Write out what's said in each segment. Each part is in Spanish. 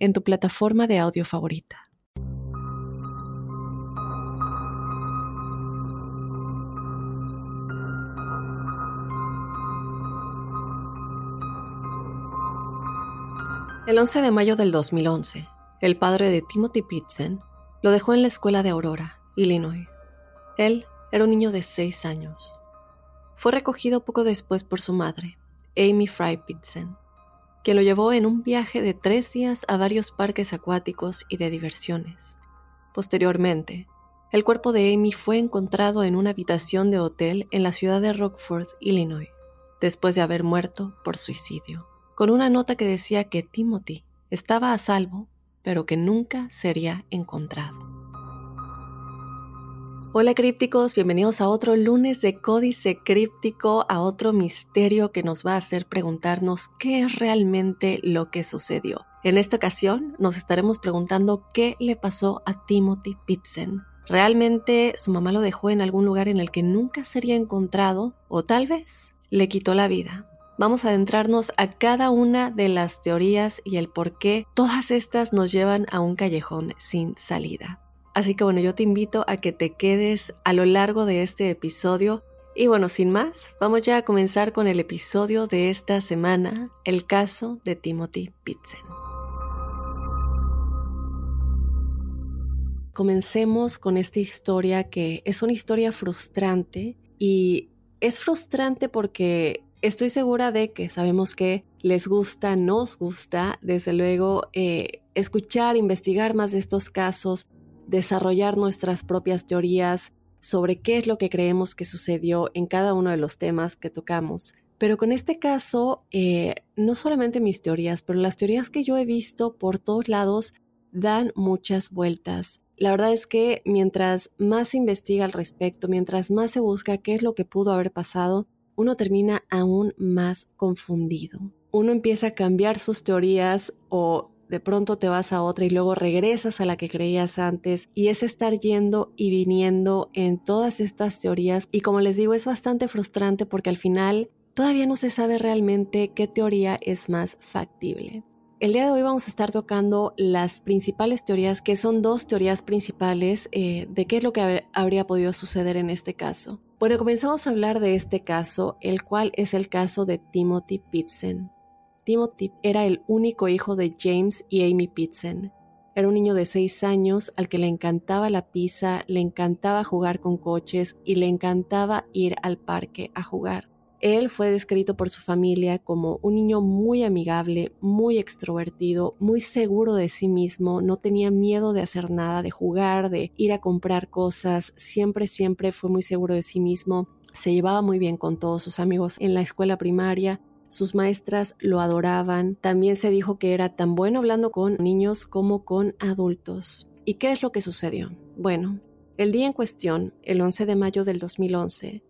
en tu plataforma de audio favorita. El 11 de mayo del 2011, el padre de Timothy Pitzen lo dejó en la escuela de Aurora, Illinois. Él era un niño de 6 años. Fue recogido poco después por su madre, Amy Fry Pitzen, que lo llevó en un viaje de tres días a varios parques acuáticos y de diversiones. Posteriormente, el cuerpo de Amy fue encontrado en una habitación de hotel en la ciudad de Rockford, Illinois, después de haber muerto por suicidio, con una nota que decía que Timothy estaba a salvo, pero que nunca sería encontrado. Hola crípticos, bienvenidos a otro lunes de Códice Críptico, a otro misterio que nos va a hacer preguntarnos qué es realmente lo que sucedió. En esta ocasión nos estaremos preguntando qué le pasó a Timothy Pitzen. ¿Realmente su mamá lo dejó en algún lugar en el que nunca sería encontrado? ¿O tal vez le quitó la vida? Vamos a adentrarnos a cada una de las teorías y el por qué todas estas nos llevan a un callejón sin salida. Así que bueno, yo te invito a que te quedes a lo largo de este episodio. Y bueno, sin más, vamos ya a comenzar con el episodio de esta semana, el caso de Timothy Pitzen. Comencemos con esta historia que es una historia frustrante y es frustrante porque estoy segura de que sabemos que les gusta, nos gusta, desde luego, eh, escuchar, investigar más de estos casos, desarrollar nuestras propias teorías sobre qué es lo que creemos que sucedió en cada uno de los temas que tocamos. Pero con este caso, eh, no solamente mis teorías, pero las teorías que yo he visto por todos lados dan muchas vueltas. La verdad es que mientras más se investiga al respecto, mientras más se busca qué es lo que pudo haber pasado, uno termina aún más confundido. Uno empieza a cambiar sus teorías o de pronto te vas a otra y luego regresas a la que creías antes y es estar yendo y viniendo en todas estas teorías y como les digo es bastante frustrante porque al final todavía no se sabe realmente qué teoría es más factible. El día de hoy vamos a estar tocando las principales teorías, que son dos teorías principales eh, de qué es lo que habría podido suceder en este caso. Bueno, comenzamos a hablar de este caso, el cual es el caso de Timothy Pitzen. Timothy era el único hijo de James y Amy Pitzen. Era un niño de seis años al que le encantaba la pizza, le encantaba jugar con coches y le encantaba ir al parque a jugar. Él fue descrito por su familia como un niño muy amigable, muy extrovertido, muy seguro de sí mismo, no tenía miedo de hacer nada, de jugar, de ir a comprar cosas, siempre, siempre fue muy seguro de sí mismo, se llevaba muy bien con todos sus amigos en la escuela primaria, sus maestras lo adoraban. También se dijo que era tan bueno hablando con niños como con adultos. ¿Y qué es lo que sucedió? Bueno, el día en cuestión, el 11 de mayo del 2011,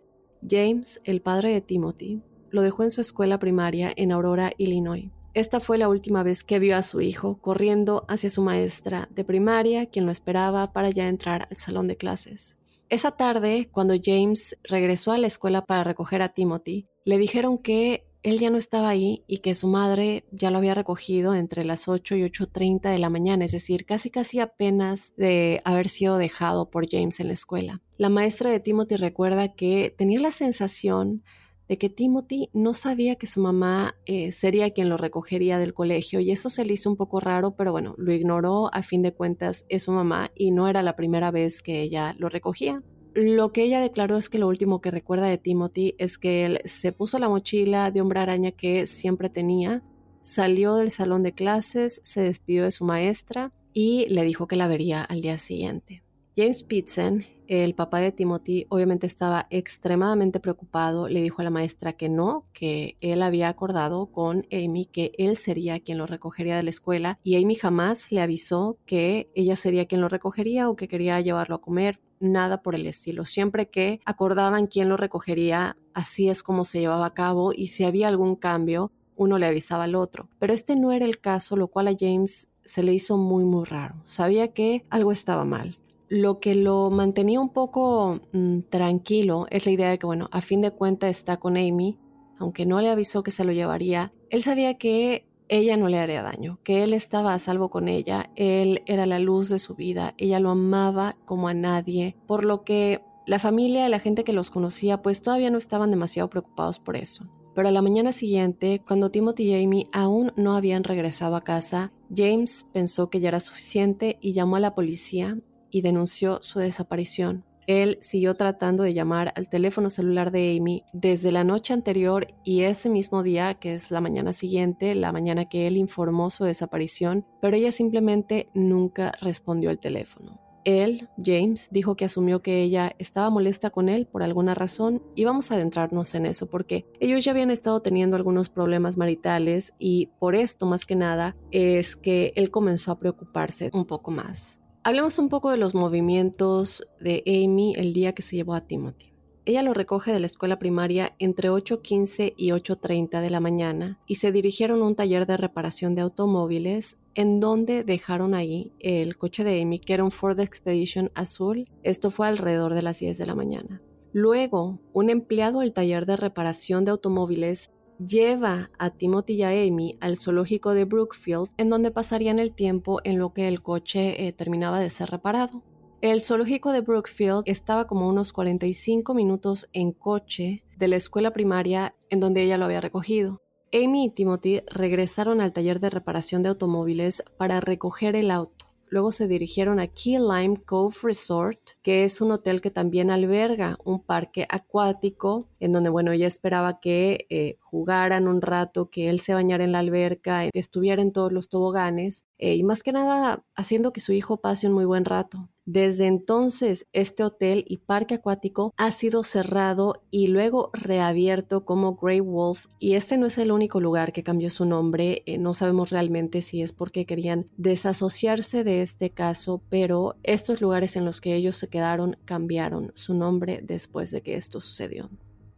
James, el padre de Timothy, lo dejó en su escuela primaria en Aurora, Illinois. Esta fue la última vez que vio a su hijo corriendo hacia su maestra de primaria, quien lo esperaba para ya entrar al salón de clases. Esa tarde, cuando James regresó a la escuela para recoger a Timothy, le dijeron que él ya no estaba ahí y que su madre ya lo había recogido entre las 8 y 8.30 de la mañana, es decir, casi casi apenas de haber sido dejado por James en la escuela. La maestra de Timothy recuerda que tenía la sensación de que Timothy no sabía que su mamá eh, sería quien lo recogería del colegio y eso se le hizo un poco raro, pero bueno, lo ignoró, a fin de cuentas es su mamá y no era la primera vez que ella lo recogía. Lo que ella declaró es que lo último que recuerda de Timothy es que él se puso la mochila de hombre araña que siempre tenía, salió del salón de clases, se despidió de su maestra y le dijo que la vería al día siguiente. James Pitzen, el papá de Timothy, obviamente estaba extremadamente preocupado. Le dijo a la maestra que no, que él había acordado con Amy que él sería quien lo recogería de la escuela y Amy jamás le avisó que ella sería quien lo recogería o que quería llevarlo a comer. Nada por el estilo. Siempre que acordaban quién lo recogería, así es como se llevaba a cabo y si había algún cambio, uno le avisaba al otro. Pero este no era el caso, lo cual a James se le hizo muy muy raro. Sabía que algo estaba mal. Lo que lo mantenía un poco mm, tranquilo es la idea de que, bueno, a fin de cuentas está con Amy, aunque no le avisó que se lo llevaría, él sabía que ella no le haría daño, que él estaba a salvo con ella, él era la luz de su vida, ella lo amaba como a nadie, por lo que la familia y la gente que los conocía pues todavía no estaban demasiado preocupados por eso. Pero a la mañana siguiente, cuando Timothy y Amy aún no habían regresado a casa, James pensó que ya era suficiente y llamó a la policía y denunció su desaparición. Él siguió tratando de llamar al teléfono celular de Amy desde la noche anterior y ese mismo día, que es la mañana siguiente, la mañana que él informó su desaparición, pero ella simplemente nunca respondió al teléfono. Él, James, dijo que asumió que ella estaba molesta con él por alguna razón y vamos a adentrarnos en eso porque ellos ya habían estado teniendo algunos problemas maritales y por esto más que nada es que él comenzó a preocuparse un poco más. Hablemos un poco de los movimientos de Amy el día que se llevó a Timothy. Ella lo recoge de la escuela primaria entre 8.15 y 8.30 de la mañana y se dirigieron a un taller de reparación de automóviles en donde dejaron ahí el coche de Amy, que era un Ford Expedition azul. Esto fue alrededor de las 10 de la mañana. Luego, un empleado del taller de reparación de automóviles lleva a Timothy y a Amy al zoológico de Brookfield, en donde pasarían el tiempo en lo que el coche eh, terminaba de ser reparado. El zoológico de Brookfield estaba como unos 45 minutos en coche de la escuela primaria en donde ella lo había recogido. Amy y Timothy regresaron al taller de reparación de automóviles para recoger el auto. Luego se dirigieron a Key Lime Cove Resort, que es un hotel que también alberga un parque acuático, en donde, bueno, ella esperaba que eh, jugaran un rato, que él se bañara en la alberca, que estuviera en todos los toboganes, eh, y más que nada haciendo que su hijo pase un muy buen rato. Desde entonces, este hotel y parque acuático ha sido cerrado y luego reabierto como Grey Wolf y este no es el único lugar que cambió su nombre. Eh, no sabemos realmente si es porque querían desasociarse de este caso, pero estos lugares en los que ellos se quedaron cambiaron su nombre después de que esto sucedió.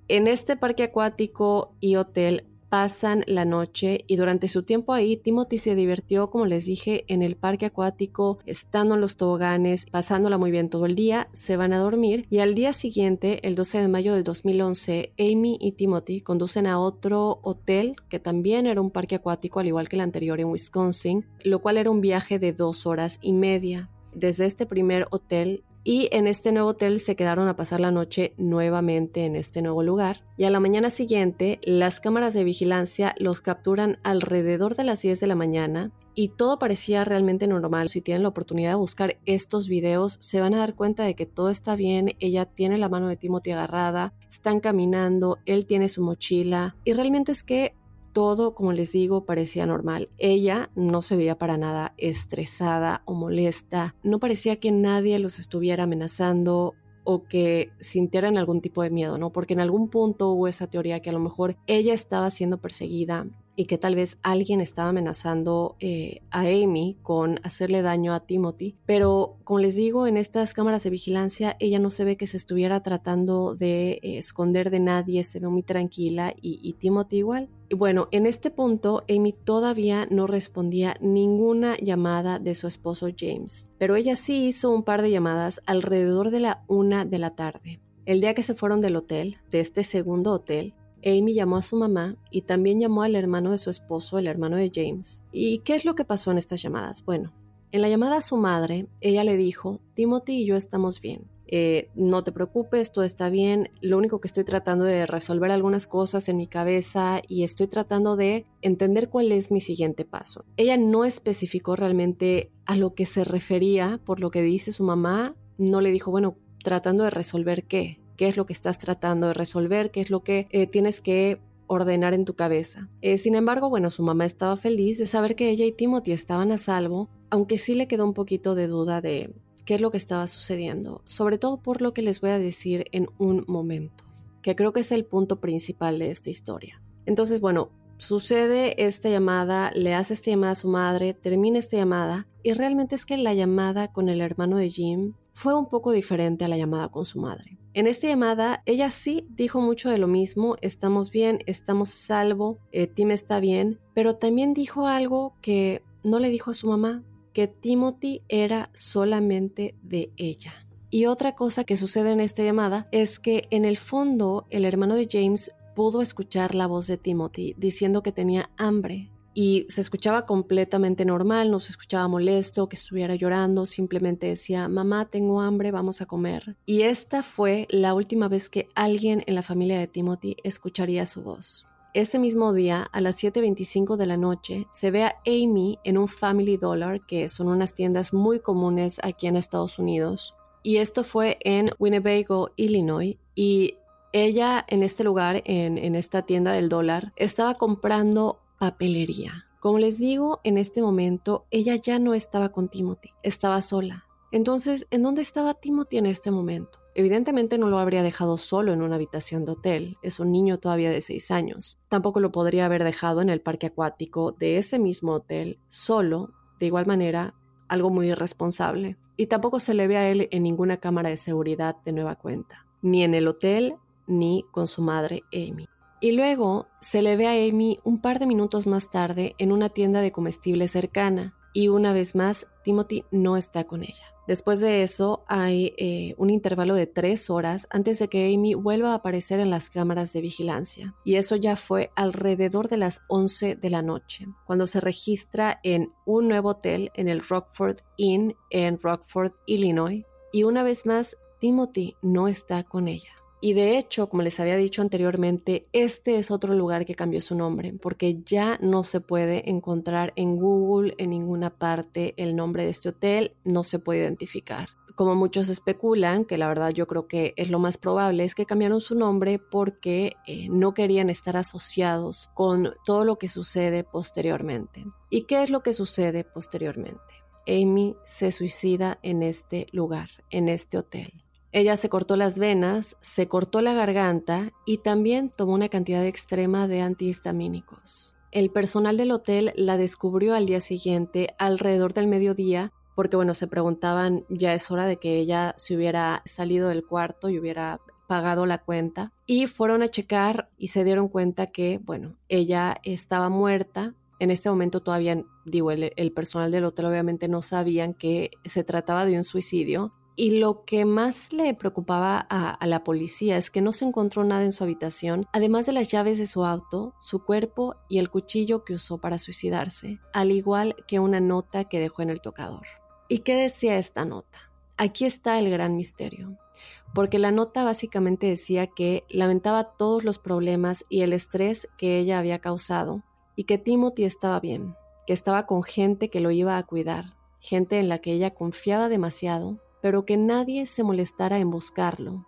En este parque acuático y hotel pasan la noche y durante su tiempo ahí Timothy se divirtió, como les dije, en el parque acuático, estando en los toboganes, pasándola muy bien todo el día, se van a dormir y al día siguiente, el 12 de mayo del 2011, Amy y Timothy conducen a otro hotel que también era un parque acuático al igual que el anterior en Wisconsin, lo cual era un viaje de dos horas y media. Desde este primer hotel y en este nuevo hotel se quedaron a pasar la noche nuevamente en este nuevo lugar. Y a la mañana siguiente, las cámaras de vigilancia los capturan alrededor de las 10 de la mañana y todo parecía realmente normal. Si tienen la oportunidad de buscar estos videos, se van a dar cuenta de que todo está bien. Ella tiene la mano de Timothy agarrada, están caminando, él tiene su mochila y realmente es que todo, como les digo, parecía normal. Ella no se veía para nada estresada o molesta, no parecía que nadie los estuviera amenazando o que sintieran algún tipo de miedo, ¿no? Porque en algún punto hubo esa teoría que a lo mejor ella estaba siendo perseguida y que tal vez alguien estaba amenazando eh, a Amy con hacerle daño a Timothy. Pero como les digo, en estas cámaras de vigilancia ella no se ve que se estuviera tratando de eh, esconder de nadie, se ve muy tranquila y, Timothy igual. Y bueno, en este punto Amy todavía no respondía ninguna llamada de su esposo James, pero ella sí hizo un par de llamadas alrededor de la una de la tarde. El día que se fueron del hotel, de este segundo hotel, Amy llamó a su mamá y también llamó al hermano de su esposo, el hermano de James. ¿Y qué es lo que pasó en estas llamadas? Bueno, en la llamada a su madre, ella le dijo, Timothy y yo estamos bien. Eh, no te preocupes, todo está bien. Lo único que estoy tratando de resolver algunas cosas en mi cabeza y estoy tratando de entender cuál es mi siguiente paso. Ella no especificó realmente a lo que se refería por lo que dice su mamá. No le dijo, bueno, tratando de resolver qué qué es lo que estás tratando de resolver, qué es lo que eh, tienes que ordenar en tu cabeza. Eh, sin embargo, bueno, su mamá estaba feliz de saber que ella y Timothy estaban a salvo, aunque sí le quedó un poquito de duda de qué es lo que estaba sucediendo, sobre todo por lo que les voy a decir en un momento, que creo que es el punto principal de esta historia. Entonces, bueno, sucede esta llamada, le hace esta llamada a su madre, termina esta llamada y realmente es que la llamada con el hermano de Jim fue un poco diferente a la llamada con su madre. En esta llamada, ella sí dijo mucho de lo mismo, estamos bien, estamos salvo, eh, Tim está bien, pero también dijo algo que no le dijo a su mamá, que Timothy era solamente de ella. Y otra cosa que sucede en esta llamada es que en el fondo el hermano de James pudo escuchar la voz de Timothy diciendo que tenía hambre y se escuchaba completamente normal, no se escuchaba molesto, que estuviera llorando, simplemente decía, mamá, tengo hambre, vamos a comer. Y esta fue la última vez que alguien en la familia de Timothy escucharía su voz. Ese mismo día, a las 7.25 de la noche, se ve a Amy en un Family Dollar, que son unas tiendas muy comunes aquí en Estados Unidos. Y esto fue en Winnebago, Illinois. Y ella en este lugar, en, en esta tienda del dólar, estaba comprando papelería. Como les digo, en este momento ella ya no estaba con Timothy, estaba sola. Entonces, ¿en dónde estaba Timothy en este momento? Evidentemente no lo habría dejado solo en una habitación de hotel, es un niño todavía de 6 años. Tampoco lo podría haber dejado en el parque acuático de ese mismo hotel, solo, de igual manera, algo muy irresponsable. Y tampoco se le ve a él en ninguna cámara de seguridad de nueva cuenta, ni en el hotel, ni con su madre Amy. Y luego se le ve a Amy un par de minutos más tarde en una tienda de comestibles cercana, y una vez más Timothy no está con ella. Después de eso hay eh, un intervalo de tres horas antes de que Amy vuelva a aparecer en las cámaras de vigilancia. Y eso ya fue alrededor de las 11 de la noche, cuando se registra en un nuevo hotel en el Rockford Inn en Rockford, Illinois. Y una vez más, Timothy no está con ella. Y de hecho, como les había dicho anteriormente, este es otro lugar que cambió su nombre, porque ya no se puede encontrar en Google, en ninguna parte, el nombre de este hotel, no se puede identificar. Como muchos especulan, que la verdad yo creo que es lo más probable, es que cambiaron su nombre porque eh, no querían estar asociados con todo lo que sucede posteriormente. ¿Y qué es lo que sucede posteriormente? Amy se suicida en este lugar, en este hotel. Ella se cortó las venas, se cortó la garganta y también tomó una cantidad extrema de antihistamínicos. El personal del hotel la descubrió al día siguiente alrededor del mediodía porque bueno, se preguntaban ya es hora de que ella se hubiera salido del cuarto y hubiera pagado la cuenta y fueron a checar y se dieron cuenta que bueno, ella estaba muerta. En este momento todavía, digo, el, el personal del hotel obviamente no sabían que se trataba de un suicidio y lo que más le preocupaba a, la policía es que no se encontró nada en su habitación, además de las llaves de su auto, su cuerpo y el cuchillo que usó para suicidarse, al igual que una nota que dejó en el tocador. ¿Y qué decía esta nota? Aquí está el gran misterio, porque la nota básicamente decía que lamentaba todos los problemas y el estrés que ella había causado y que Timothy estaba bien, que estaba con gente que lo iba a cuidar, gente en la que ella confiaba demasiado pero que nadie se molestara en buscarlo,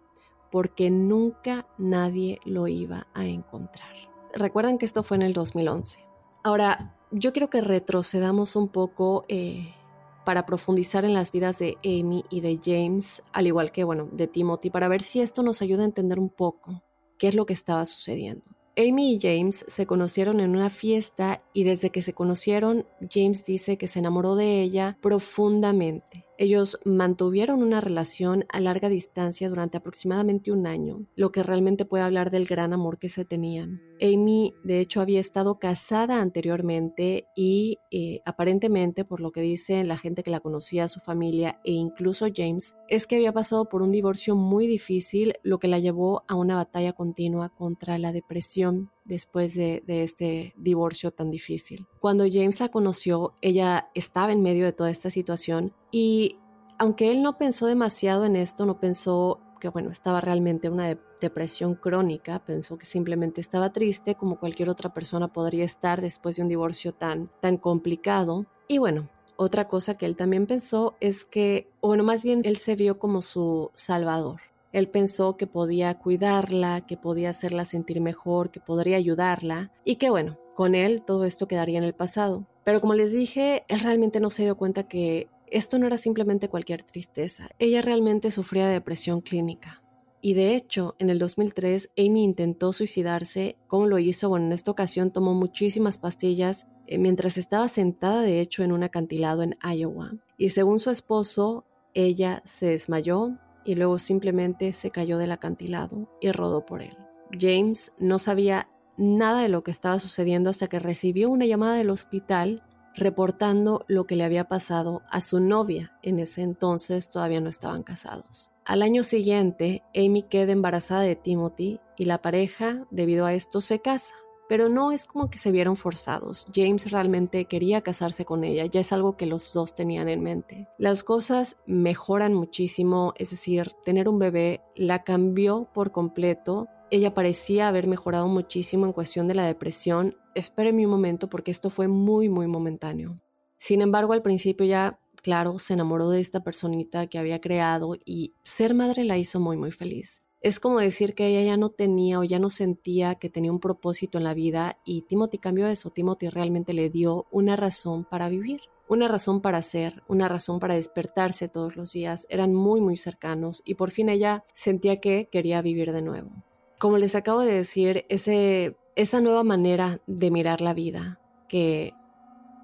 porque nunca nadie lo iba a encontrar. Recuerdan que esto fue en el 2011. Ahora, yo quiero que retrocedamos un poco eh, para profundizar en las vidas de Amy y de James, al igual que, bueno, de Timothy, para ver si esto nos ayuda a entender un poco qué es lo que estaba sucediendo. Amy y James se conocieron en una fiesta y desde que se conocieron, James dice que se enamoró de ella profundamente. Ellos mantuvieron una relación a larga distancia durante aproximadamente un año, lo que realmente puede hablar del gran amor que se tenían. Amy, de hecho, había estado casada anteriormente y eh, aparentemente, por lo que dice la gente que la conocía, su familia e incluso James, es que había pasado por un divorcio muy difícil, lo que la llevó a una batalla continua contra la depresión después de, este divorcio tan difícil. Cuando James la conoció, ella estaba en medio de toda esta situación y aunque él no pensó demasiado en esto, no pensó que bueno, estaba realmente una depresión crónica, pensó que simplemente estaba triste como cualquier otra persona podría estar después de un divorcio tan, tan complicado. Y bueno, otra cosa que él también pensó es que, bueno, más bien él se vio como su salvador. Él pensó que podía cuidarla, que podía hacerla sentir mejor, que podría ayudarla y que bueno, con él todo esto quedaría en el pasado. Pero como les dije, él realmente no se dio cuenta que esto no era simplemente cualquier tristeza, ella realmente sufría de depresión clínica. Y de hecho, en el 2003, Amy intentó suicidarse. ¿Cómo lo hizo? Bueno, en esta ocasión tomó muchísimas pastillas eh, mientras estaba sentada, de hecho, en un acantilado en Iowa. Y según su esposo, ella se desmayó y luego simplemente se cayó del acantilado y rodó por él. James no sabía nada de lo que estaba sucediendo hasta que recibió una llamada del hospital reportando lo que le había pasado a su novia. En ese entonces todavía no estaban casados. Al año siguiente, Amy queda embarazada de Timothy y la pareja, debido a esto, se casa. Pero no es como que se vieron forzados. James realmente quería casarse con ella, ya es algo que los dos tenían en mente. Las cosas mejoran muchísimo, es decir, tener un bebé la cambió por completo ella parecía haber mejorado muchísimo en cuestión de la depresión. Espéreme un momento porque esto fue muy, muy momentáneo. Sin embargo, al principio ya, claro, se enamoró de esta personita que había creado y ser madre la hizo muy, muy feliz. Es como decir que ella ya no tenía o ya no sentía que tenía un propósito en la vida y Timothy cambió eso. Timothy realmente le dio una razón para vivir una razón para ser, una razón para despertarse todos los días, eran muy muy cercanos y por fin ella sentía que quería vivir de nuevo como les acabo de decir, ese, esa nueva manera de mirar la vida que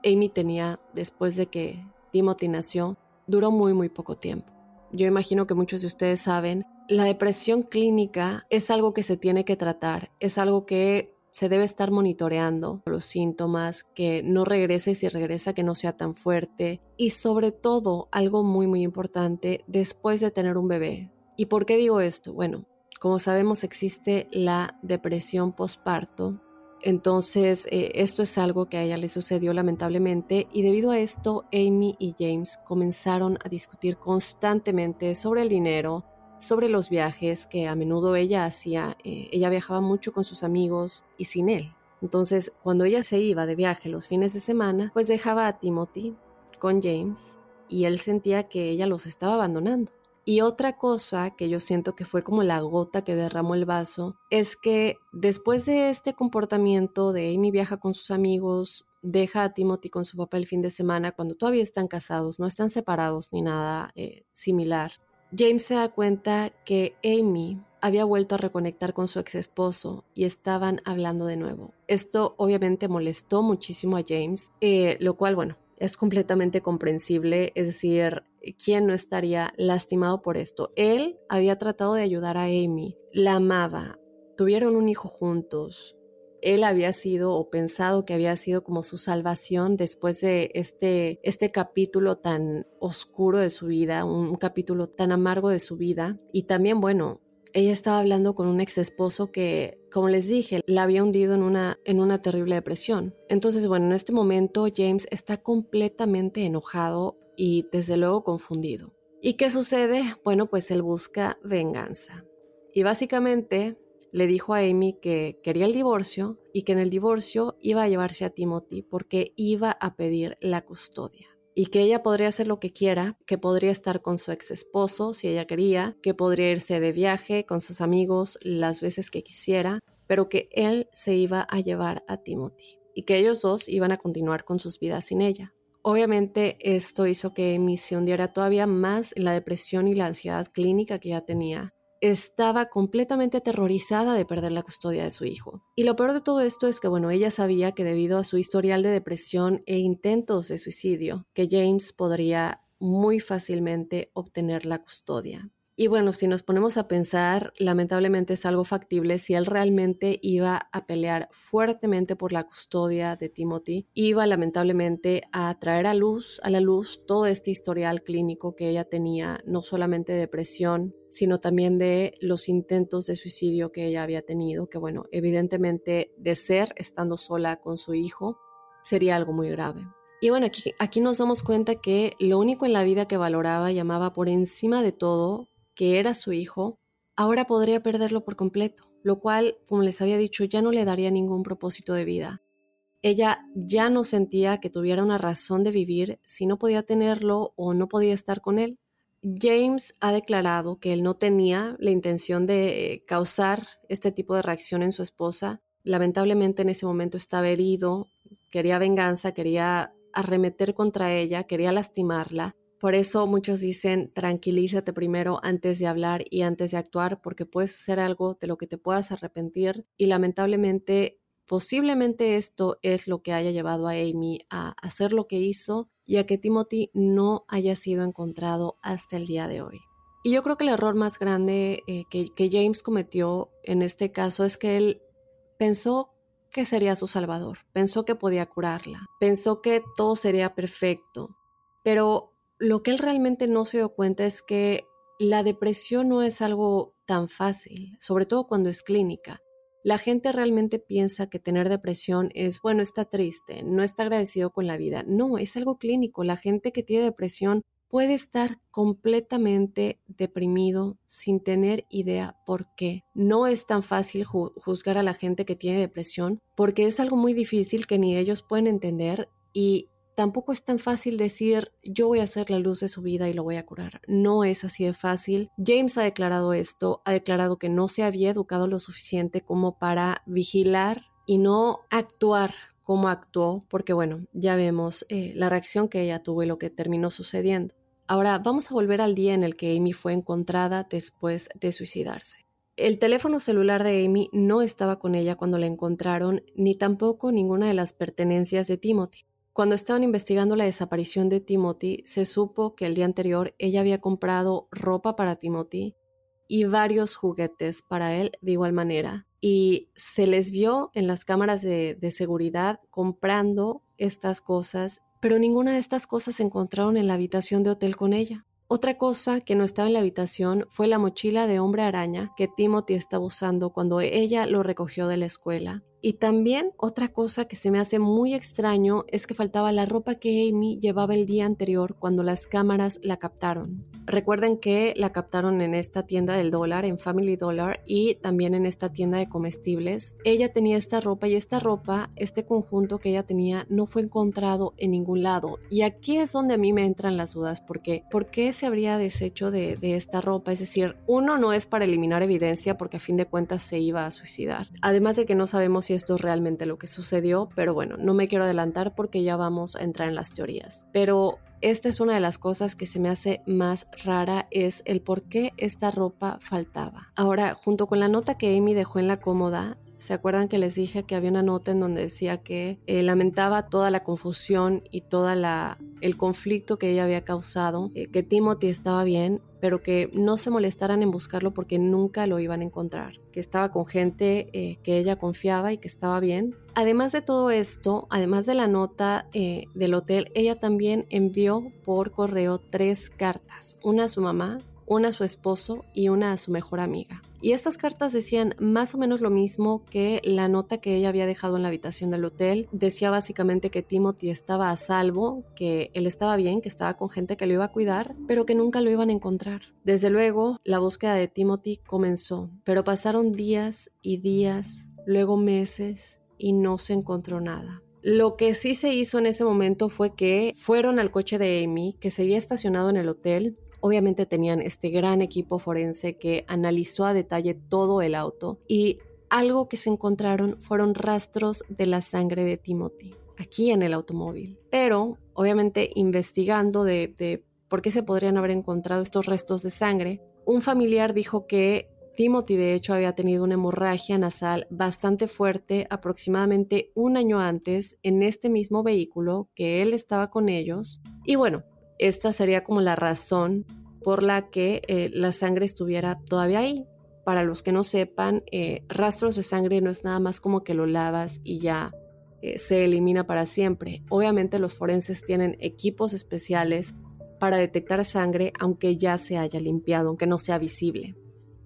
Amy tenía después de que Timothy nació duró muy, muy poco tiempo. Yo imagino que muchos de ustedes saben, la depresión clínica es algo que se tiene que tratar, es algo que se debe estar monitoreando los síntomas, que no regrese si regresa que no sea tan fuerte y sobre todo algo muy muy importante después de tener un bebé. ¿Y por qué digo esto? Bueno, como sabemos existe la depresión postparto. Entonces, eh, esto es algo que a ella le sucedió lamentablemente y debido a esto, Amy y James comenzaron a discutir constantemente sobre el dinero, sobre los viajes que a menudo ella hacía. Eh, ella viajaba mucho con sus amigos y sin él. Entonces, cuando ella se iba de viaje los fines de semana, pues dejaba a Timothy con James y él sentía que ella los estaba abandonando. Y otra cosa que yo siento que fue como la gota que derramó el vaso es que después de este comportamiento de Amy viaja con sus amigos, deja a Timothy con su papá el fin de semana cuando todavía están casados, no están separados ni nada eh, similar. James se da cuenta que Amy había vuelto a reconectar con su ex esposo y estaban hablando de nuevo. Esto obviamente molestó muchísimo a James, eh, lo cual, bueno, es completamente comprensible, es decir, ¿quién no estaría lastimado por esto? Él había tratado de ayudar a Amy, la amaba, tuvieron un hijo juntos. Él había sido o pensado que había sido como su salvación después de este, este capítulo tan oscuro de su vida, un capítulo tan amargo de su vida. Y también, bueno, ella estaba hablando con un ex esposo que, como les dije, la había hundido en una, en una terrible depresión. Entonces, bueno, en este momento James está completamente enojado y desde luego confundido. ¿Y qué sucede? Bueno, pues él busca venganza. Y básicamente le dijo a Amy que quería el divorcio y que en el divorcio iba a llevarse a Timothy porque iba a pedir la custodia y que ella podría hacer lo que quiera, que podría estar con su ex esposo si ella quería, que podría irse de viaje con sus amigos las veces que quisiera, pero que él se iba a llevar a Timothy y que ellos dos iban a continuar con sus vidas sin ella. Obviamente esto hizo que Amy se hundiera todavía más en la depresión y la ansiedad clínica que ya tenía estaba completamente aterrorizada de perder la custodia de su hijo. Y lo peor de todo esto es que, bueno, ella sabía que debido a su historial de depresión e intentos de suicidio, que James podría muy fácilmente obtener la custodia. Y bueno, si nos ponemos a pensar, lamentablemente es algo factible si él realmente iba a pelear fuertemente por la custodia de Timothy, iba lamentablemente a traer a luz, a la luz todo este historial clínico que ella tenía, no solamente de depresión, sino también de los intentos de suicidio que ella había tenido, que bueno, evidentemente de ser estando sola con su hijo sería algo muy grave. Y bueno, aquí, aquí nos damos cuenta que lo único en la vida que valoraba y amaba por encima de todo que era su hijo, ahora podría perderlo por completo, lo cual, como les había dicho, ya no le daría ningún propósito de vida. Ella ya no sentía que tuviera una razón de vivir si no podía tenerlo o no podía estar con él. James ha declarado que él no tenía la intención de causar este tipo de reacción en su esposa. Lamentablemente en ese momento estaba herido, quería venganza, quería arremeter contra ella, quería lastimarla Por eso muchos dicen, tranquilízate primero antes de hablar y antes de actuar, porque puedes hacer algo de lo que te puedas arrepentir y lamentablemente, posiblemente esto es lo que haya llevado a Amy a hacer lo que hizo y a que Timothy no haya sido encontrado hasta el día de hoy. Y yo creo que el error más grande eh, que, que James cometió en este caso es que él pensó que sería su salvador, pensó que podía curarla, pensó que todo sería perfecto, pero lo que él realmente no se dio cuenta es que la depresión no es algo tan fácil, sobre todo cuando es clínica. La gente realmente piensa que tener depresión es, bueno, está triste, no está agradecido con la vida. No, es algo clínico. La gente que tiene depresión puede estar completamente deprimido sin tener idea por qué. No es tan fácil juzgar a la gente que tiene depresión porque es algo muy difícil que ni ellos pueden entender y tampoco es tan fácil decir yo voy a hacer la luz de su vida y lo voy a curar. No es así de fácil. James ha declarado esto, ha declarado que no se había educado lo suficiente como para vigilar y no actuar como actuó, porque bueno, ya vemos eh, la reacción que ella tuvo y lo que terminó sucediendo. Ahora vamos a volver al día en el que Amy fue encontrada después de suicidarse. El teléfono celular de Amy no estaba con ella cuando la encontraron, ni tampoco ninguna de las pertenencias de Timothy. Cuando estaban investigando la desaparición de Timothy, se supo que el día anterior ella había comprado ropa para Timothy y varios juguetes para él de igual manera. Y se les vio en las cámaras de, de seguridad comprando estas cosas, pero ninguna de estas cosas se encontraron en la habitación de hotel con ella. Otra cosa que no estaba en la habitación fue la mochila de hombre araña que Timothy estaba usando cuando ella lo recogió de la escuela. Y también otra cosa que se me hace muy extraño es que faltaba la ropa que Amy llevaba el día anterior cuando las cámaras la captaron. Recuerden que la captaron en esta tienda del dólar, en Family Dollar, y también en esta tienda de comestibles. Ella tenía esta ropa y esta ropa, este conjunto que ella tenía, no fue encontrado en ningún lado. Y aquí es donde a mí me entran las dudas, porque ¿por qué se habría deshecho de, de esta ropa? Es decir, uno no es para eliminar evidencia porque a fin de cuentas se iba a suicidar. Además de que no sabemos si esto es realmente lo que sucedió, pero bueno, no me quiero adelantar porque ya vamos a entrar en las teorías. Pero esta es una de las cosas que se me hace más rara, es el por qué esta ropa faltaba. Ahora, junto con la nota que Amy dejó en la cómoda, ¿Se acuerdan que les dije que había una nota en donde decía que eh, lamentaba toda la confusión y toda la el conflicto que ella había causado, eh, que Timothy estaba bien, pero que no se molestaran en buscarlo porque nunca lo iban a encontrar, que estaba con gente eh, que ella confiaba y que estaba bien. Además de todo esto, además de la nota del hotel, ella también envió por correo tres cartas, una a su mamá, una a su esposo y una a su mejor amiga. Y estas cartas decían más o menos lo mismo que la nota que ella había dejado en la habitación del hotel. Decía básicamente que Timothy estaba a salvo, que él estaba bien, que estaba con gente que lo iba a cuidar, pero que nunca lo iban a encontrar. Desde luego, la búsqueda de Timothy comenzó, pero pasaron días y días, luego meses y no se encontró nada. Lo que sí se hizo en ese momento fue que fueron al coche de Amy, que seguía estacionado en el hotel, Obviamente tenían este gran equipo forense que analizó a detalle todo el auto y algo que se encontraron fueron rastros de la sangre de Timothy aquí en el automóvil. Pero obviamente investigando de, por qué se podrían haber encontrado estos restos de sangre, un familiar dijo que Timothy de hecho había tenido una hemorragia nasal bastante fuerte aproximadamente un año antes en este mismo vehículo que él estaba con ellos. Y bueno, esta sería como la razón por la que eh, la sangre estuviera todavía ahí. Para los que no sepan, eh, rastros de sangre no es nada más como que lo lavas y ya eh, se elimina para siempre. Obviamente los forenses tienen equipos especiales para detectar sangre aunque ya se haya limpiado, aunque no sea visible.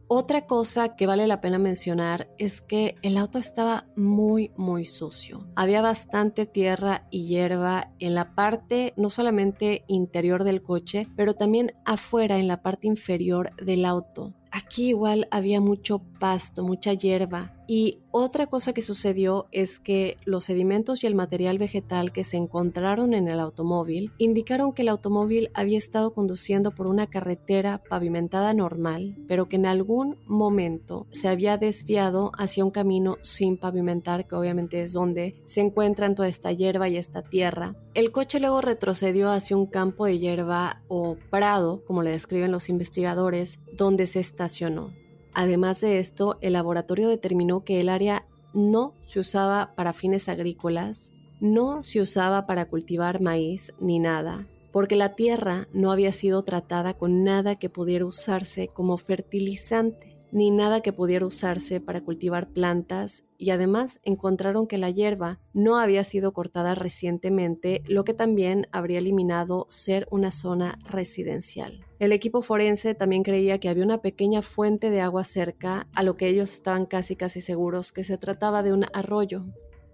Otra cosa que vale la pena mencionar es que el auto estaba muy muy sucio. Había bastante tierra y hierba en la parte no solamente interior del coche, pero también afuera en la parte inferior del auto. Aquí igual había mucho pasto, mucha hierba Y otra cosa que sucedió es que los sedimentos y el material vegetal que se encontraron en el automóvil indicaron que el automóvil había estado conduciendo por una carretera pavimentada normal, pero que en algún momento se había desviado hacia un camino sin pavimentar, que obviamente es donde se encuentran toda esta hierba y esta tierra. El coche luego retrocedió hacia un campo de hierba o prado, como le describen los investigadores, donde se estacionó. Además de esto, el laboratorio determinó que el área no se usaba para fines agrícolas, no se usaba para cultivar maíz ni nada, porque la tierra no había sido tratada con nada que pudiera usarse como fertilizante ni nada que pudiera usarse para cultivar plantas y además encontraron que la hierba no había sido cortada recientemente, lo que también habría eliminado ser una zona residencial. El equipo forense también creía que había una pequeña fuente de agua cerca, a lo que ellos estaban casi casi seguros que se trataba de un arroyo.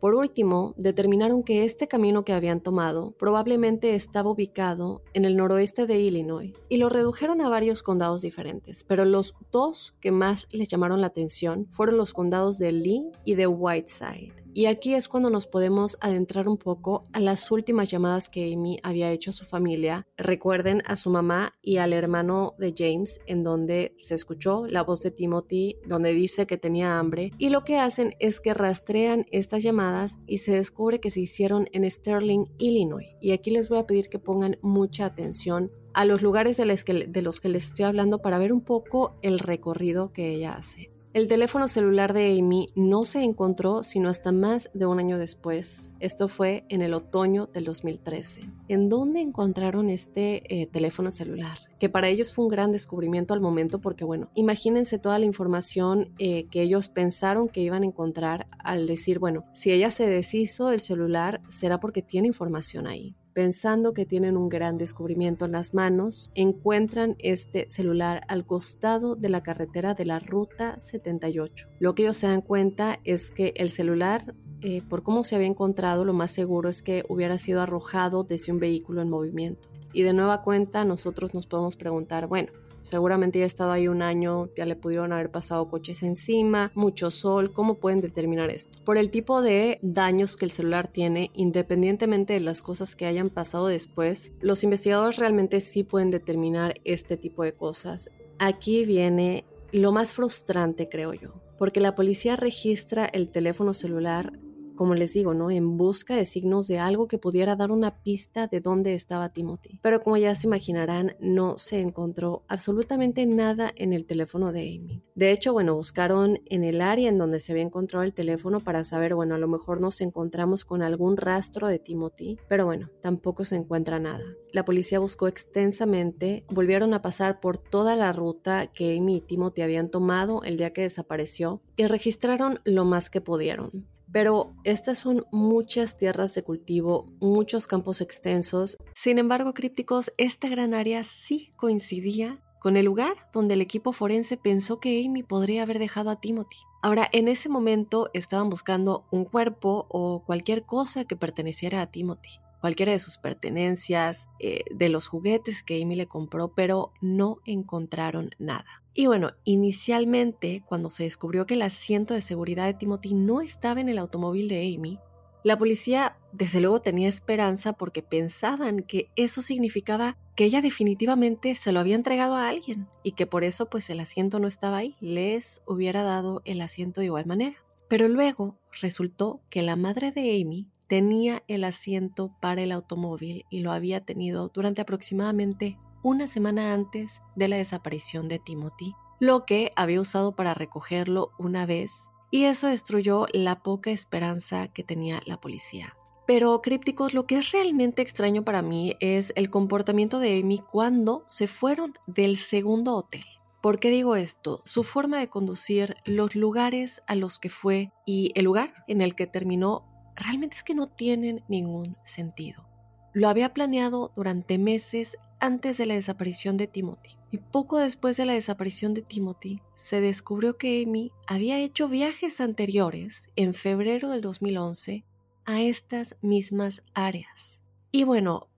Por último, determinaron que este camino que habían tomado probablemente estaba ubicado en el noroeste de Illinois y lo redujeron a varios condados diferentes, pero los dos que más les llamaron la atención fueron los condados de Lee y de Whiteside. Y aquí es cuando nos podemos adentrar un poco a las últimas llamadas que Amy había hecho a su familia. Recuerden a su mamá y al hermano de James, en donde se escuchó la voz de Timothy, donde dice que tenía hambre. Y lo que hacen es que rastrean estas llamadas y se descubre que se hicieron en Sterling, Illinois. Y aquí les voy a pedir que pongan mucha atención a los lugares de los que, de los que les estoy hablando para ver un poco el recorrido que ella hace. El teléfono celular de Amy no se encontró sino hasta más de un año después. Esto fue en el otoño del 2013. ¿En dónde encontraron este eh, teléfono celular? Que para ellos fue un gran descubrimiento al momento porque, bueno, imagínense toda la información eh, que ellos pensaron que iban a encontrar al decir, bueno, si ella se deshizo el celular, será porque tiene información ahí pensando que tienen un gran descubrimiento en las manos, encuentran este celular al costado de la carretera de la Ruta 78. Lo que ellos se dan cuenta es que el celular, eh, por cómo se había encontrado, lo más seguro es que hubiera sido arrojado desde un vehículo en movimiento. Y de nueva cuenta, nosotros nos podemos preguntar, bueno, Seguramente ya ha ahí un año, ya le pudieron haber pasado coches encima, mucho sol. ¿Cómo pueden determinar esto? Por el tipo de daños que el celular tiene, independientemente de las cosas que hayan pasado después, los investigadores realmente sí pueden determinar este tipo de cosas. Aquí viene lo más frustrante, creo yo, porque la policía registra el teléfono celular como les digo, ¿no? En busca de signos de algo que pudiera dar una pista de dónde estaba Timothy. Pero como ya se imaginarán, no se encontró absolutamente nada en el teléfono de Amy. De hecho, bueno, buscaron en el área en donde se había encontrado el teléfono para saber, bueno, a lo mejor nos encontramos con algún rastro de Timothy, pero bueno, tampoco se encuentra nada. La policía buscó extensamente, volvieron a pasar por toda la ruta que Amy y Timothy habían tomado el día que desapareció y registraron lo más que pudieron. Pero estas son muchas tierras de cultivo, muchos campos extensos. Sin embargo, crípticos, esta gran área sí coincidía con el lugar donde el equipo forense pensó que Amy podría haber dejado a Timothy. Ahora, en ese momento estaban buscando un cuerpo o cualquier cosa que perteneciera a Timothy, cualquiera de sus pertenencias, eh, de los juguetes que Amy le compró, pero no encontraron nada. Y bueno, inicialmente, cuando se descubrió que el asiento de seguridad de Timothy no estaba en el automóvil de Amy, la policía desde luego tenía esperanza porque pensaban que eso significaba que ella definitivamente se lo había entregado a alguien y que por eso pues el asiento no estaba ahí, les hubiera dado el asiento de igual manera. Pero luego resultó que la madre de Amy tenía el asiento para el automóvil y lo había tenido durante aproximadamente una semana antes de la desaparición de Timothy, lo que había usado para recogerlo una vez, y eso destruyó la poca esperanza que tenía la policía. Pero crípticos, lo que es realmente extraño para mí es el comportamiento de Amy cuando se fueron del segundo hotel. ¿Por qué digo esto? Su forma de conducir, los lugares a los que fue y el lugar en el que terminó realmente es que no tienen ningún sentido. Lo había planeado durante meses antes de la desaparición de Timothy. Y poco después de la desaparición de Timothy, se descubrió que Amy había hecho viajes anteriores, en febrero del 2011, a estas mismas áreas. Y bueno,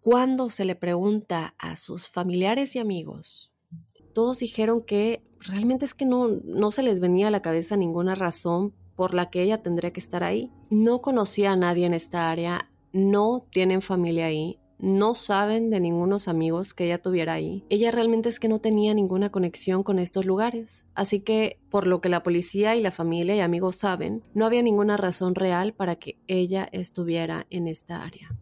cuando se le pregunta a sus familiares y amigos, todos dijeron que realmente es que no, no se les venía a la cabeza ninguna razón por la que ella tendría que estar ahí. No conocía a nadie en esta área, no tienen familia ahí, no saben de ningunos amigos que ella tuviera ahí. Ella realmente es que no tenía ninguna conexión con estos lugares. Así que, por lo que la policía y la familia y amigos saben, no había ninguna razón real para que ella estuviera en esta área.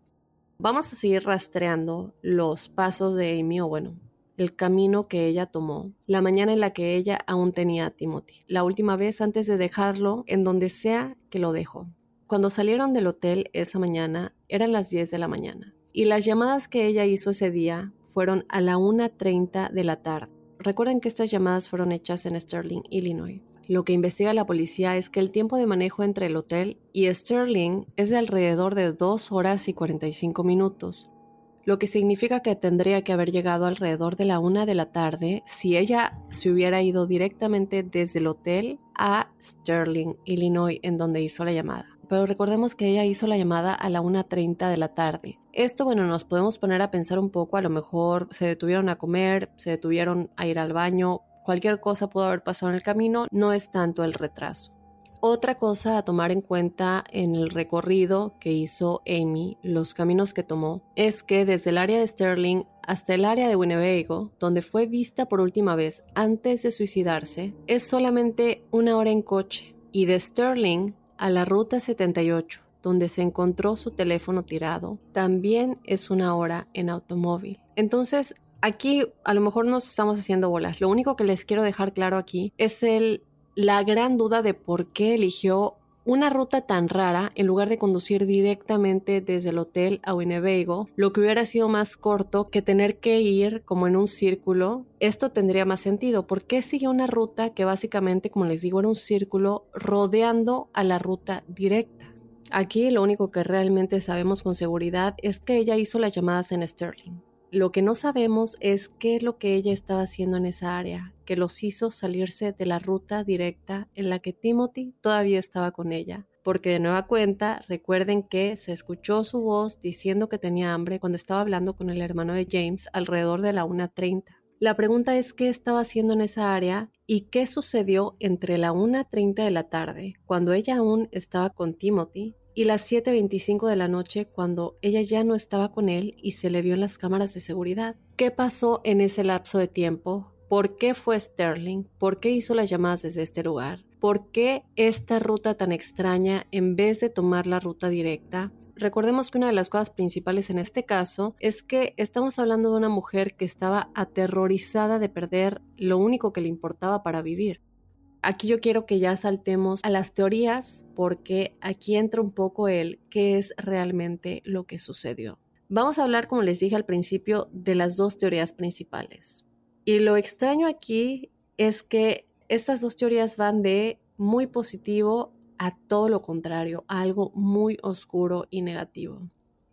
Vamos a seguir rastreando los pasos de Amy, o bueno, el camino que ella tomó, la mañana en la que ella aún tenía a Timothy, la última vez antes de dejarlo en donde sea que lo dejó. Cuando salieron del hotel esa mañana, eran las 10 de la mañana, y las llamadas que ella hizo ese día fueron a la 1.30 de la tarde. Recuerden que estas llamadas fueron hechas en Sterling, Illinois. Lo que investiga la policía es que el tiempo de manejo entre el hotel y Sterling es de alrededor de 2 horas y 45 minutos, lo que significa que tendría que haber llegado alrededor de la una de la tarde si ella se hubiera ido directamente desde el hotel a Sterling, Illinois, en donde hizo la llamada. Pero recordemos que ella hizo la llamada a la 1.30 de la tarde. Esto, bueno, nos podemos poner a pensar un poco, a lo mejor se detuvieron a comer, se detuvieron a ir al baño, cualquier cosa pudo haber pasado en el camino, no es tanto el retraso. Otra cosa a tomar en cuenta en el recorrido que hizo Amy, los caminos que tomó, es que desde el área de Sterling hasta el área de Winnebago, donde fue vista por última vez antes de suicidarse, es solamente una hora en coche, y de Sterling a la ruta 78, donde se encontró su teléfono tirado, también es una hora en automóvil. Entonces, aquí a lo mejor nos estamos haciendo bolas. Lo único que les quiero dejar claro aquí es el la gran duda de por qué eligió una ruta tan rara en lugar de conducir directamente desde el hotel a Winnebago, lo que hubiera sido más corto que tener que ir como en un círculo. Esto tendría más sentido. ¿Por qué siguió una ruta que básicamente, como les digo, era un círculo rodeando a la ruta directa? Aquí lo único que realmente sabemos con seguridad es que ella hizo las llamadas en Sterling. Lo que no sabemos es qué es lo que ella estaba haciendo en esa área, que los hizo salirse de la ruta directa en la que Timothy todavía estaba con ella. Porque de nueva cuenta, recuerden que se escuchó su voz diciendo que tenía hambre cuando estaba hablando con el hermano de James alrededor de la 1.30. La pregunta es qué estaba haciendo en esa área y qué sucedió entre la 1.30 de la tarde, cuando ella aún estaba con Timothy, y las 7.25 de la noche cuando ella ya no estaba con él y se le vio en las cámaras de seguridad. ¿Qué pasó en ese lapso de tiempo? ¿Por qué fue Sterling? ¿Por qué hizo las llamadas desde este lugar? ¿Por qué esta ruta tan extraña en vez de tomar la ruta directa? Recordemos que una de las cosas principales en este caso es que estamos hablando de una mujer que estaba aterrorizada de perder lo único que le importaba para vivir. Aquí yo quiero que ya saltemos a las teorías porque aquí entra un poco el qué es realmente lo que sucedió. Vamos a hablar, como les dije al principio, de las dos teorías principales. Y lo extraño aquí es que estas dos teorías van de muy positivo a todo lo contrario, a algo muy oscuro y negativo.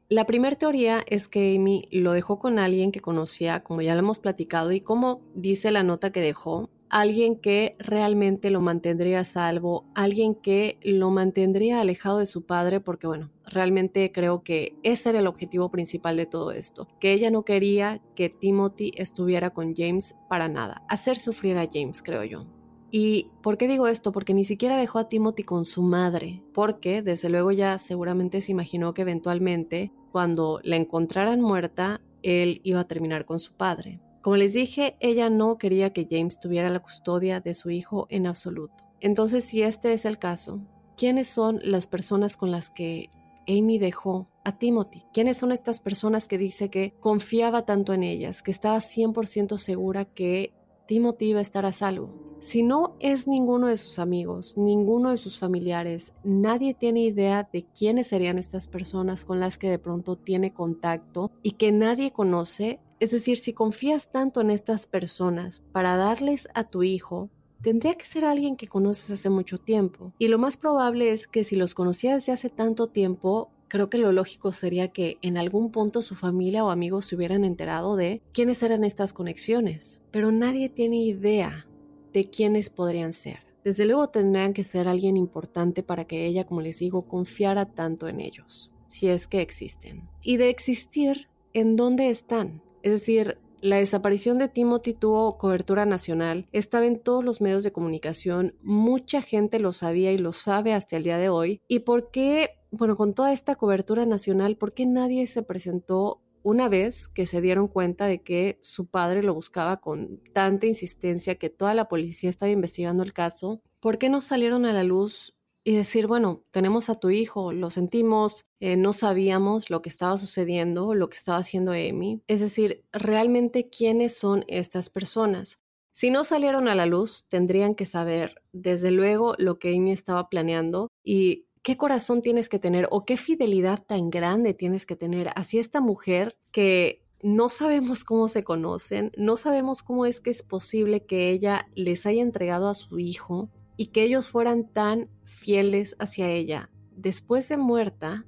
La primera teoría es que Amy lo dejó con alguien que conocía, como ya lo hemos platicado, y como dice la nota que dejó, alguien que realmente lo mantendría salvo, alguien que lo mantendría alejado de su padre, porque bueno, realmente creo que ese era el objetivo principal de todo esto, que ella no quería que Timothy estuviera con James para nada, hacer sufrir a James, creo yo. ¿Y por qué digo esto? Porque ni siquiera dejó a Timothy con su madre, porque desde luego ya seguramente se imaginó que eventualmente, cuando la encontraran muerta, él iba a terminar con su padre. Como les dije, ella no quería que James tuviera la custodia de su hijo en absoluto. Entonces, si este es el caso, ¿quiénes son las personas con las que Amy dejó a Timothy? ¿Quiénes son estas personas que dice que confiaba tanto en ellas, que estaba 100% segura que Timothy iba a estar a salvo? Si no es ninguno de sus amigos, ninguno de sus familiares, nadie tiene idea de quiénes serían estas personas con las que de pronto tiene contacto y que nadie conoce, es decir, si confías tanto en estas personas para darles a tu hijo, tendría que ser alguien que conoces hace mucho tiempo. Y lo más probable es que si los conocía desde hace tanto tiempo, creo que lo lógico sería que en algún punto su familia o amigos se hubieran enterado de quiénes eran estas conexiones. Pero nadie tiene idea de quiénes podrían ser. Desde luego tendrían que ser alguien importante para que ella, como les digo, confiara tanto en ellos, si es que existen. Y de existir, ¿en dónde están? Es decir, La desaparición de Timothy tuvo cobertura nacional, estaba en todos los medios de comunicación, mucha gente lo sabía y lo sabe hasta el día de hoy. ¿Y por qué, bueno, con toda esta cobertura nacional, por qué nadie se presentó una vez que se dieron cuenta de que su padre lo buscaba con tanta insistencia que toda la policía estaba investigando el caso, ¿por qué no salieron a la luz y decir, bueno, tenemos a tu hijo, lo sentimos, eh, no sabíamos lo que estaba sucediendo, lo que estaba haciendo Amy. Es decir, realmente quiénes son estas personas. Si no salieron a la luz, tendrían que saber, desde luego, lo que Amy estaba planeando y qué corazón tienes que tener o qué fidelidad tan grande tienes que tener hacia esta mujer que no sabemos cómo se conocen, no sabemos cómo es que es posible que ella les haya entregado a su hijo y que ellos fueran tan fieles hacia ella después de muerta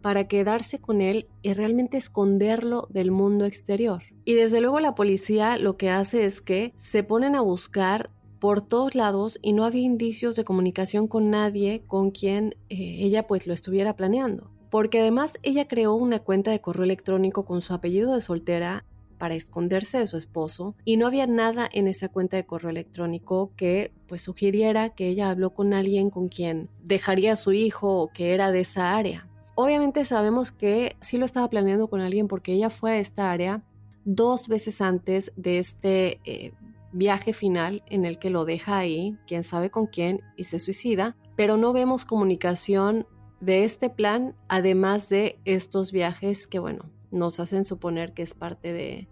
para quedarse con él y realmente esconderlo del mundo exterior. Y desde luego la policía lo que hace es que se ponen a buscar por todos lados y no había indicios de comunicación con nadie con quien eh, ella pues lo estuviera planeando. Porque además ella creó una cuenta de correo electrónico con su apellido de soltera para esconderse de su esposo y no había nada en esa cuenta de correo electrónico que pues sugiriera que ella habló con alguien con quien dejaría a su hijo o que era de esa área. Obviamente sabemos que sí lo estaba planeando con alguien porque ella fue a esta área dos veces antes de este eh, viaje final en el que lo deja ahí, quién sabe con quién, y se suicida, pero no vemos comunicación de este plan, además de estos viajes que, bueno, nos hacen suponer que es parte de,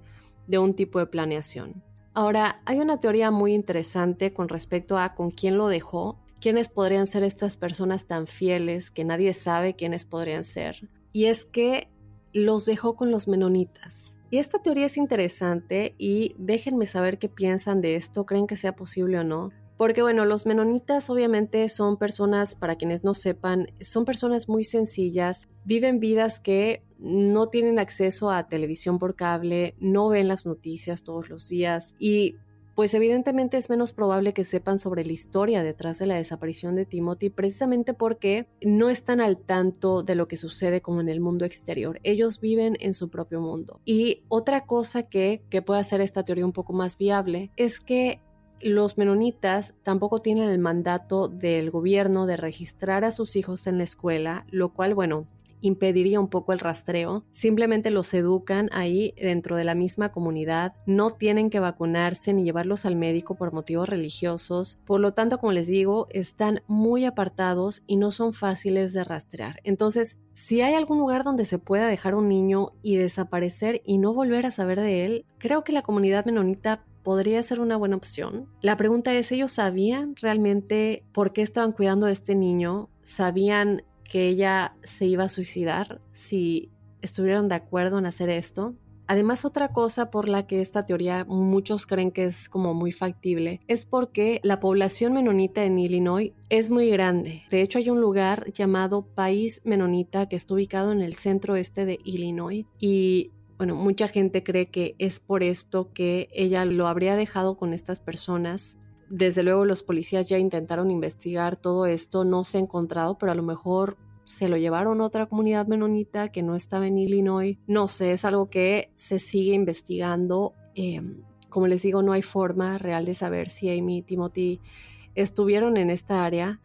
de un tipo de planeación. Ahora, hay una teoría muy interesante con respecto a con quién lo dejó, quiénes podrían ser estas personas tan fieles que nadie sabe quiénes podrían ser. Y es que los dejó con los menonitas. Y esta teoría es interesante y déjenme saber qué piensan de esto, creen que sea posible o no. Porque bueno, los menonitas obviamente son personas, para quienes no sepan, son personas muy sencillas, viven vidas que no tienen acceso a televisión por cable, no ven las noticias todos los días y pues evidentemente es menos probable que sepan sobre la historia detrás de la desaparición de Timothy precisamente porque no están al tanto de lo que sucede como en el mundo exterior. Ellos viven en su propio mundo. Y otra cosa que, que puede hacer esta teoría un poco más viable es que los menonitas tampoco tienen el mandato del gobierno de registrar a sus hijos en la escuela, lo cual, bueno, impediría un poco el rastreo. Simplemente los educan ahí dentro de la misma comunidad. No tienen que vacunarse ni llevarlos al médico por motivos religiosos. Por lo tanto, como les digo, están muy apartados y no son fáciles de rastrear. Entonces, si hay algún lugar donde se pueda dejar un niño y desaparecer y no volver a saber de él, creo que la comunidad menonita podría ser una buena opción. La pregunta es, ¿ellos sabían realmente por qué estaban cuidando a este niño? ¿Sabían que ella se iba a suicidar si estuvieron de acuerdo en hacer esto. Además, otra cosa por la que esta teoría muchos creen que es como muy factible es porque la población menonita en Illinois es muy grande. De hecho, hay un lugar llamado País Menonita que está ubicado en el centro este de Illinois y bueno, mucha gente cree que es por esto que ella lo habría dejado con estas personas desde luego los policías ya intentaron investigar todo esto, no se ha encontrado, pero a lo mejor se lo llevaron a otra comunidad menonita que no estaba en Illinois. No sé, es algo que se sigue investigando. Em, como les digo, no hay forma real de saber si Amy y Timothy estuvieron en esta área,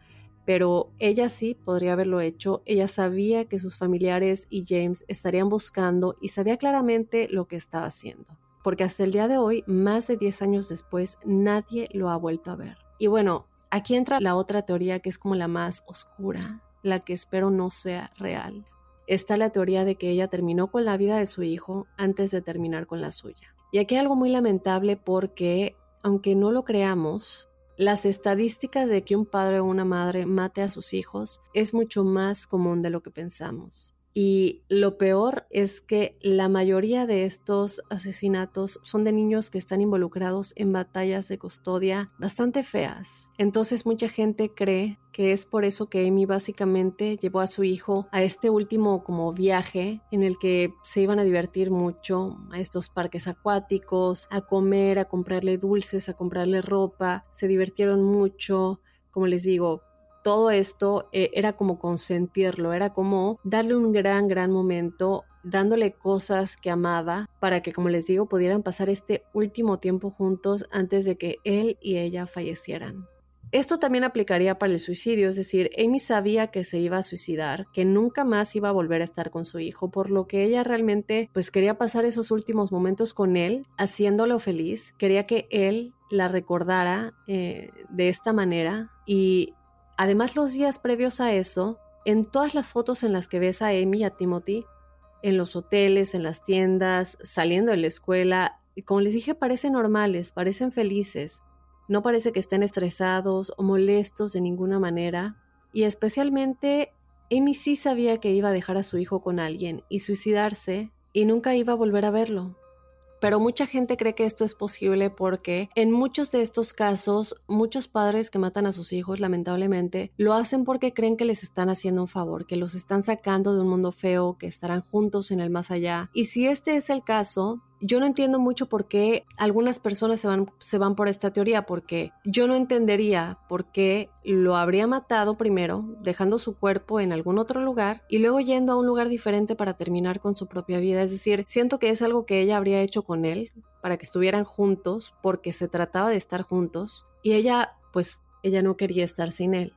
pero ella sí podría haberlo hecho. Ella sabía que sus familiares y James estarían buscando y sabía claramente lo que estaba haciendo porque hasta el día de hoy, más de 10 años después, nadie lo ha vuelto a ver. Y bueno, aquí entra la otra teoría que es como la más oscura, la que espero no sea real. Está la teoría de que ella terminó con la vida de su hijo antes de terminar con la suya. Y aquí hay algo muy lamentable porque, aunque no lo creamos, las estadísticas de que un padre o una madre mate a sus hijos es mucho más común de lo que pensamos. Y lo peor es que la mayoría de estos asesinatos son de niños que están involucrados en batallas de custodia bastante feas. Entonces mucha gente cree que es por eso que Amy básicamente llevó a su hijo a este último como viaje en el que se iban a divertir mucho a estos parques acuáticos, a comer, a comprarle dulces, a comprarle ropa, se divirtieron mucho, como les digo, todo esto eh, era como consentirlo, era como darle un gran, gran momento dándole cosas que amaba para que, como les digo, pudieran pasar este último tiempo juntos antes de que él y ella fallecieran. Esto también aplicaría para el suicidio, es decir, Amy sabía que se iba a suicidar, que nunca más iba a volver a estar con su hijo, por lo que ella realmente pues quería pasar esos últimos momentos con él, haciéndolo feliz, quería que él la recordara eh, de esta manera y además los días previos a eso, en todas las fotos en las que ves a Amy y a Timothy, en los hoteles, en las tiendas, saliendo de la escuela, como les dije, parecen normales, parecen felices. No parece que estén estresados o molestos de ninguna manera. Y especialmente, Amy sí sabía que iba a dejar a su hijo con alguien y suicidarse y nunca iba a volver a verlo. Pero mucha gente cree que esto es posible porque en muchos de estos casos, muchos padres que matan a sus hijos, lamentablemente, lo hacen porque creen que les están haciendo un favor, que los están sacando de un mundo feo, que estarán juntos en el más allá. Y si este es el caso, yo no entiendo mucho por qué algunas personas se van, se van por esta teoría, porque yo no entendería por qué lo habría matado primero, dejando su cuerpo en algún otro lugar y luego yendo a un lugar diferente para terminar con su propia vida. Es decir, siento que es algo que ella habría hecho con él para que estuvieran juntos, porque se trataba de estar juntos y ella, pues, ella no quería estar sin él.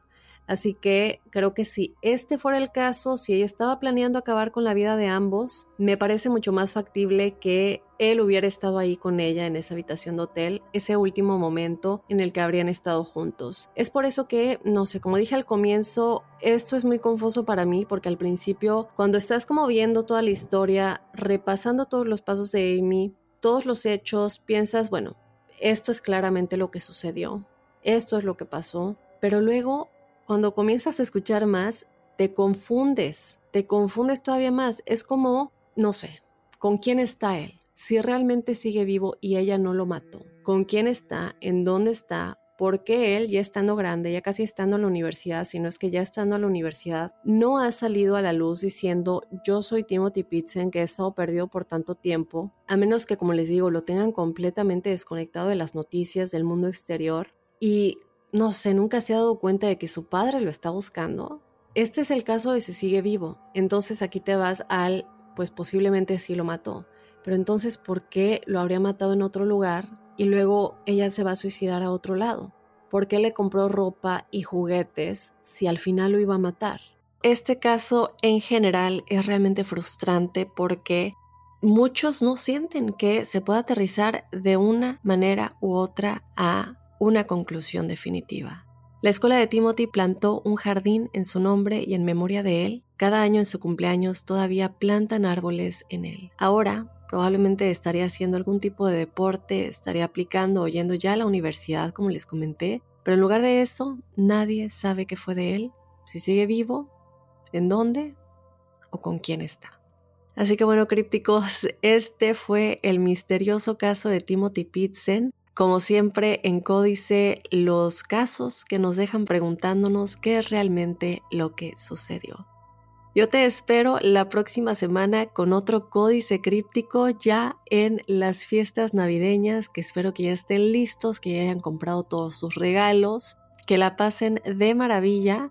Así que creo que si este fuera el caso, si ella estaba planeando acabar con la vida de ambos, me parece mucho más factible que él hubiera estado ahí con ella en esa habitación de hotel, ese último momento en el que habrían estado juntos. Es por eso que, no sé, como dije al comienzo, esto es muy confuso para mí porque al principio, cuando estás como viendo toda la historia, repasando todos los pasos de Amy, todos los hechos, piensas, bueno, esto es claramente lo que sucedió, esto es lo que pasó, pero luego cuando comienzas a escuchar más, te confundes, te confundes todavía más. Es como, no sé, ¿con quién está él? Si realmente sigue vivo y ella no lo mató. ¿Con quién está? ¿En dónde está? ¿Por qué él, ya estando grande, ya casi estando en la universidad, si no es que ya estando en la universidad, no ha salido a la luz diciendo yo soy Timothy Pitzen que he estado perdido por tanto tiempo? A menos que, como les digo, lo tengan completamente desconectado de las noticias del mundo exterior. Y no sé, nunca se ha dado cuenta de que su padre lo está buscando. Este es el caso de si sigue vivo. Entonces aquí te vas al, pues posiblemente sí lo mató. Pero entonces, ¿por qué lo habría matado en otro lugar y luego ella se va a suicidar a otro lado? ¿Por qué le compró ropa y juguetes si al final lo iba a matar? Este caso en general es realmente frustrante porque muchos no sienten que se pueda aterrizar de una manera u otra a una conclusión definitiva. La escuela de Timothy plantó un jardín en su nombre y en memoria de él. Cada año en su cumpleaños todavía plantan árboles en él. Ahora probablemente estaría haciendo algún tipo de deporte, estaría aplicando o yendo ya a la universidad, como les comenté, pero en lugar de eso, nadie sabe qué fue de él, si sigue vivo, en dónde o con quién está. Así que bueno, crípticos, este fue el misterioso caso de Timothy Pitzen. Como siempre, en Códice, los casos que nos dejan preguntándonos qué es realmente lo que sucedió. Yo te espero la próxima semana con otro códice críptico ya en las fiestas navideñas, que espero que ya estén listos, que ya hayan comprado todos sus regalos, que la pasen de maravilla.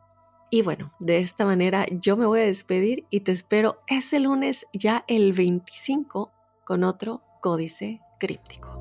Y bueno, de esta manera yo me voy a despedir y te espero ese lunes ya el 25 con otro códice críptico.